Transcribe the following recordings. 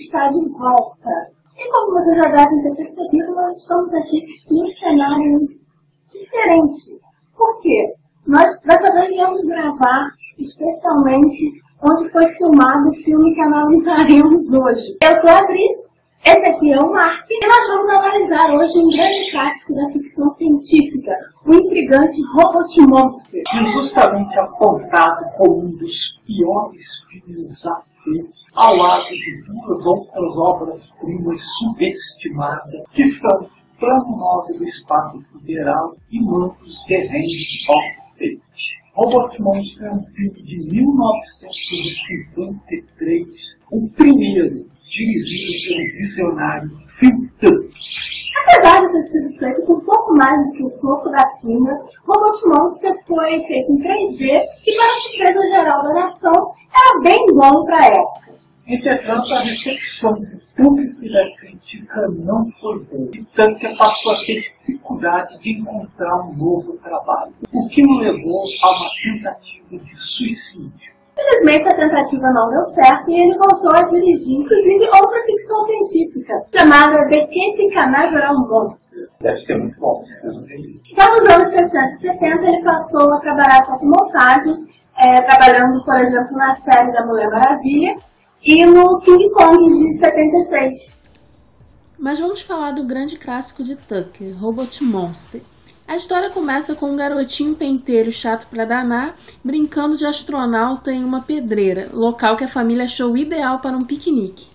está de volta. E como vocês já devem ter percebido, nós estamos aqui em um cenário diferente. Por quê? Nós dessa vez viemos gravar especialmente onde foi filmado o filme que analisaremos hoje. Eu sou a Adri, esse aqui é o Mark, e nós vamos analisar hoje um grande clássico da ficção científica, o intrigante Robot Monster. E justamente apontado como um dos piores filmes já feitos, ao lado de duas outras obras-primas subestimadas, que são Plano 9 do Espaço Sideral e Muitos Terrenos of Fate. Robot Monster é um filme de 1953, o primeiro dirigido pelo visionário Phil. Apesar de ter sido feito com um pouco mais do que o topo da quina, Robot Monster foi feito em 3D e, para surpresa geral da nação, era bem bom para a época. Entretanto, a recepção do público e da crítica não foi boa. Tanto que passou a ter dificuldade de encontrar um novo trabalho, que o levou a uma tentativa de suicídio. Infelizmente, a tentativa não deu certo e ele voltou a dirigir, inclusive, outra ficção científica, chamada The Cape Canaveral Monster. Deve ser muito bom. Só nos anos 60 e 70 ele passou a trabalhar só com montagem, é, trabalhando, por exemplo, na série da Mulher Maravilha e no King Kong de 76. Mas vamos falar do grande clássico de Tucker, Robot Monster. A história começa com um garotinho penteiro chato pra danar, brincando de astronauta em uma pedreira, local que a família achou ideal para um piquenique.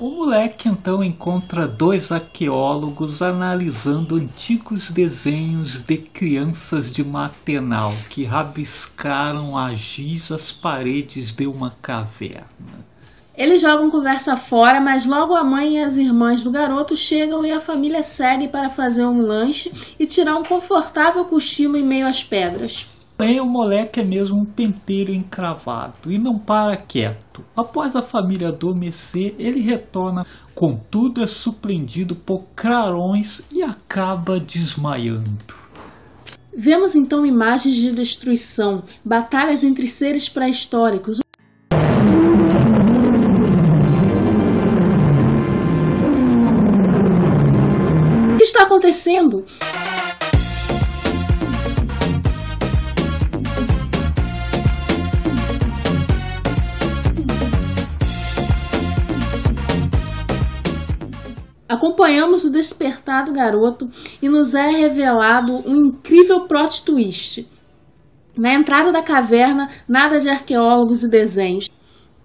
O moleque então encontra dois arqueólogos analisando antigos desenhos de crianças de maternal que rabiscaram a giz as paredes de uma caverna. Eles jogam conversa fora, mas logo a mãe e as irmãs do garoto chegam e a família segue para fazer um lanche e tirar um confortável cochilo em meio às pedras. Porém, o moleque é mesmo um penteiro encravado e não para quieto. Após a família adormecer, ele retorna, contudo é surpreendido por clarões e acaba desmaiando. Vemos então imagens de destruição, batalhas entre seres pré-históricos, acontecendo? Acompanhamos o despertar do garoto e nos é revelado um incrível plot twist. Na entrada da caverna, nada de arqueólogos e desenhos.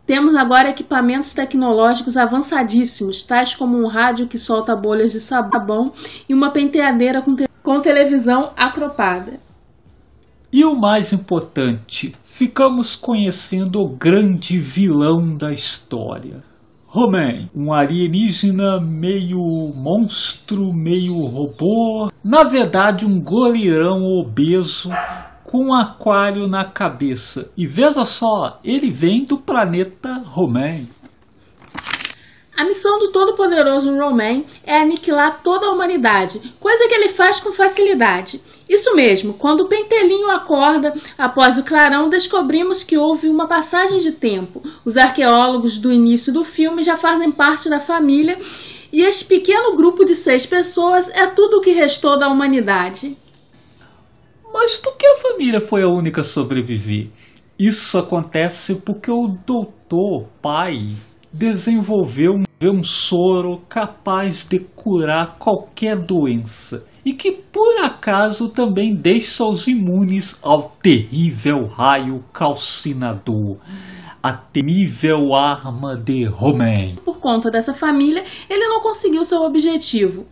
Temos agora equipamentos tecnológicos avançadíssimos, tais como um rádio que solta bolhas de sabão e uma penteadeira com, te com televisão acropada. E o mais importante, ficamos conhecendo o grande vilão da história. Romain, um alienígena meio monstro, meio robô, na verdade um goleirão obeso com um aquário na cabeça. E veja só, ele vem do planeta Romain. A missão do todo-poderoso Romain é aniquilar toda a humanidade, coisa que ele faz com facilidade. Isso mesmo, quando o pentelinho acorda após o clarão, descobrimos que houve uma passagem de tempo. Os arqueólogos do início do filme já fazem parte da família e esse pequeno grupo de seis pessoas é tudo o que restou da humanidade. Mas por que a família foi a única a sobreviver? Isso acontece porque o doutor, pai, desenvolveu um soro capaz de curar qualquer doença e que por acaso também deixa os imunes ao terrível raio calcinador, a temível arma de Romain. Por conta dessa família, ele não conseguiu seu objetivo.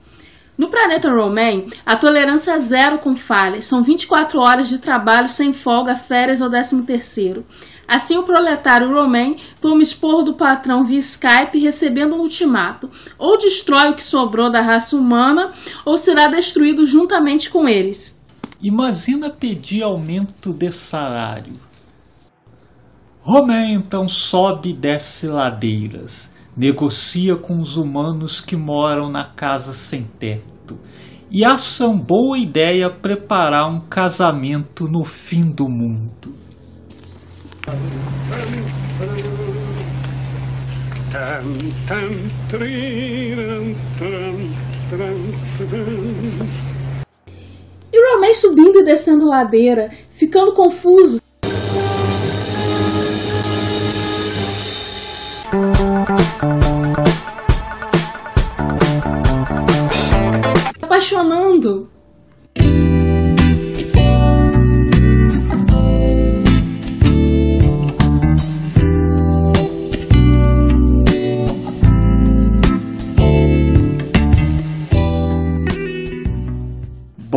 No planeta Romain, a tolerância é zero com falhas. São 24 horas de trabalho sem folga, férias ou 13 terceiro. Assim, o proletário Romain toma esporro do patrão via Skype, recebendo um ultimato: ou destrói o que sobrou da raça humana, ou será destruído juntamente com eles. Imagina pedir aumento de salário. Romain então sobe e desce ladeiras, negocia com os humanos que moram na casa sem teto e acha uma boa ideia preparar um casamento no fim do mundo. E o Romain subindo e descendo ladeira, ficando confuso.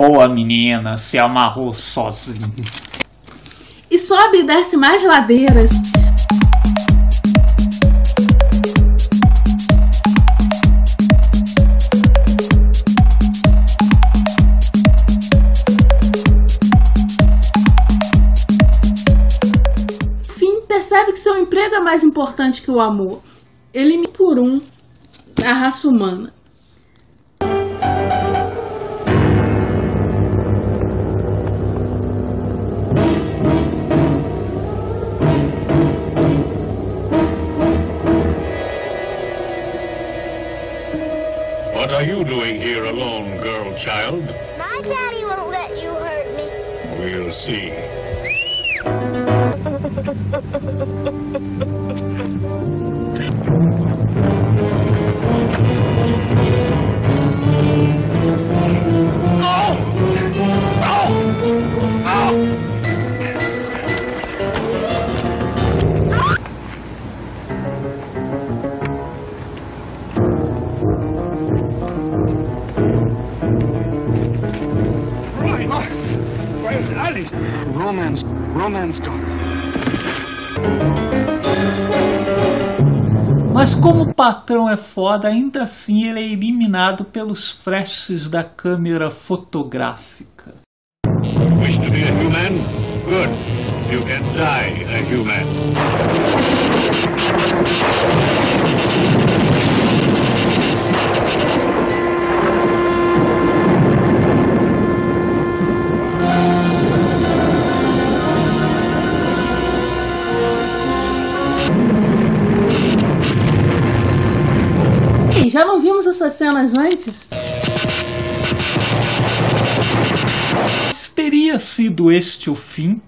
Boa menina, se amarrou sozinha. E sobe e desce mais ladeiras. Fim percebe que seu emprego é mais importante que o amor. Ele por um a raça humana. What are you doing here alone, girl child? My daddy won't let you hurt me. We'll see. Alice? Romance, romance. Mas como o patrão é foda, ainda assim ele é eliminado pelos flashes da câmera fotográfica. Wish to be a human? Good. You can die a human. Cenas antes? Mas teria sido este o fim?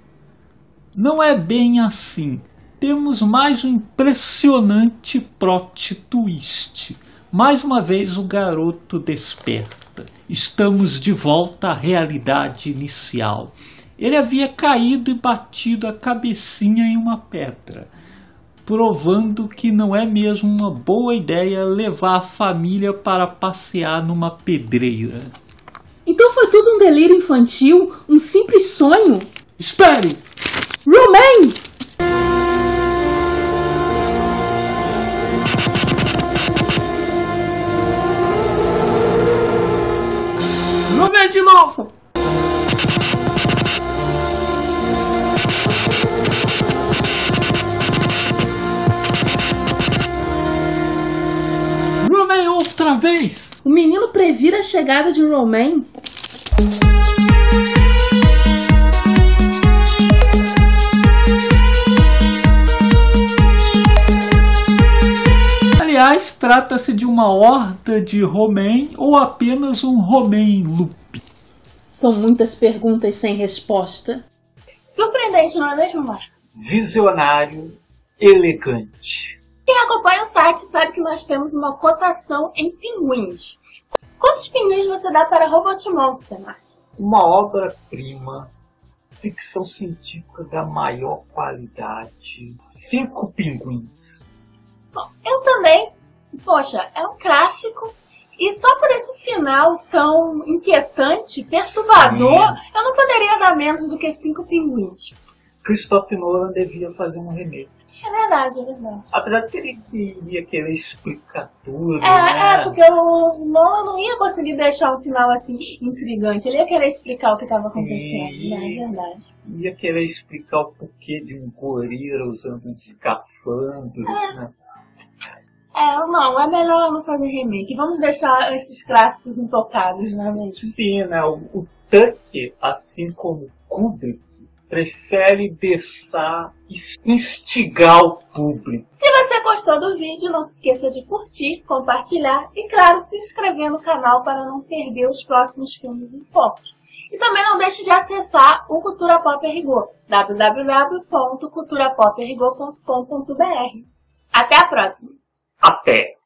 Não é bem assim. Temos mais um impressionante plot twist. Mais uma vez o garoto desperta. Estamos de volta à realidade inicial. Ele havia caído e batido a cabecinha em uma pedra, provando que não é mesmo uma boa ideia levar a família para passear numa pedreira. Então foi tudo um delírio infantil? Um simples sonho? Espere! Romain! Ver de novo! Previra a chegada de Romain. Aliás, trata-se de uma horda de Romain ou apenas um Romain loop. São muitas perguntas sem resposta. Surpreendente, não é mesmo, Marco? Visionário, elegante. Quem acompanha o site sabe que nós temos uma cotação em pinguins. Quantos pinguins você dá para Robot Monster, Marco? Uma obra-prima, ficção científica da maior qualidade. Cinco pinguins. Bom, eu também. Poxa, é um clássico. E só por esse final tão inquietante, perturbador, eu não poderia dar menos do que cinco pinguins. Christopher Nolan devia fazer um remake. É verdade, é verdade. Apesar de que ele iria querer explicar tudo, É, né? é, porque o Nolan não ia conseguir deixar um final assim intrigante. Ele ia querer explicar o que estava acontecendo, né? É verdade. Ia querer explicar o porquê de um gorila usando um escafandro, né? É, não, é melhor não fazer remake. Vamos deixar esses clássicos intocados, não é mesmo? Sim, né? O, o Tucker, assim como Kubrick, prefere deixar instigar o público. Se você gostou do vídeo, não se esqueça de curtir, compartilhar e, claro, se inscrever no canal para não perder os próximos filmes e fotos. E também não deixe de acessar o Cultura Pop Rigor, www.culturapoperigo.com.br. Até a próxima! Até!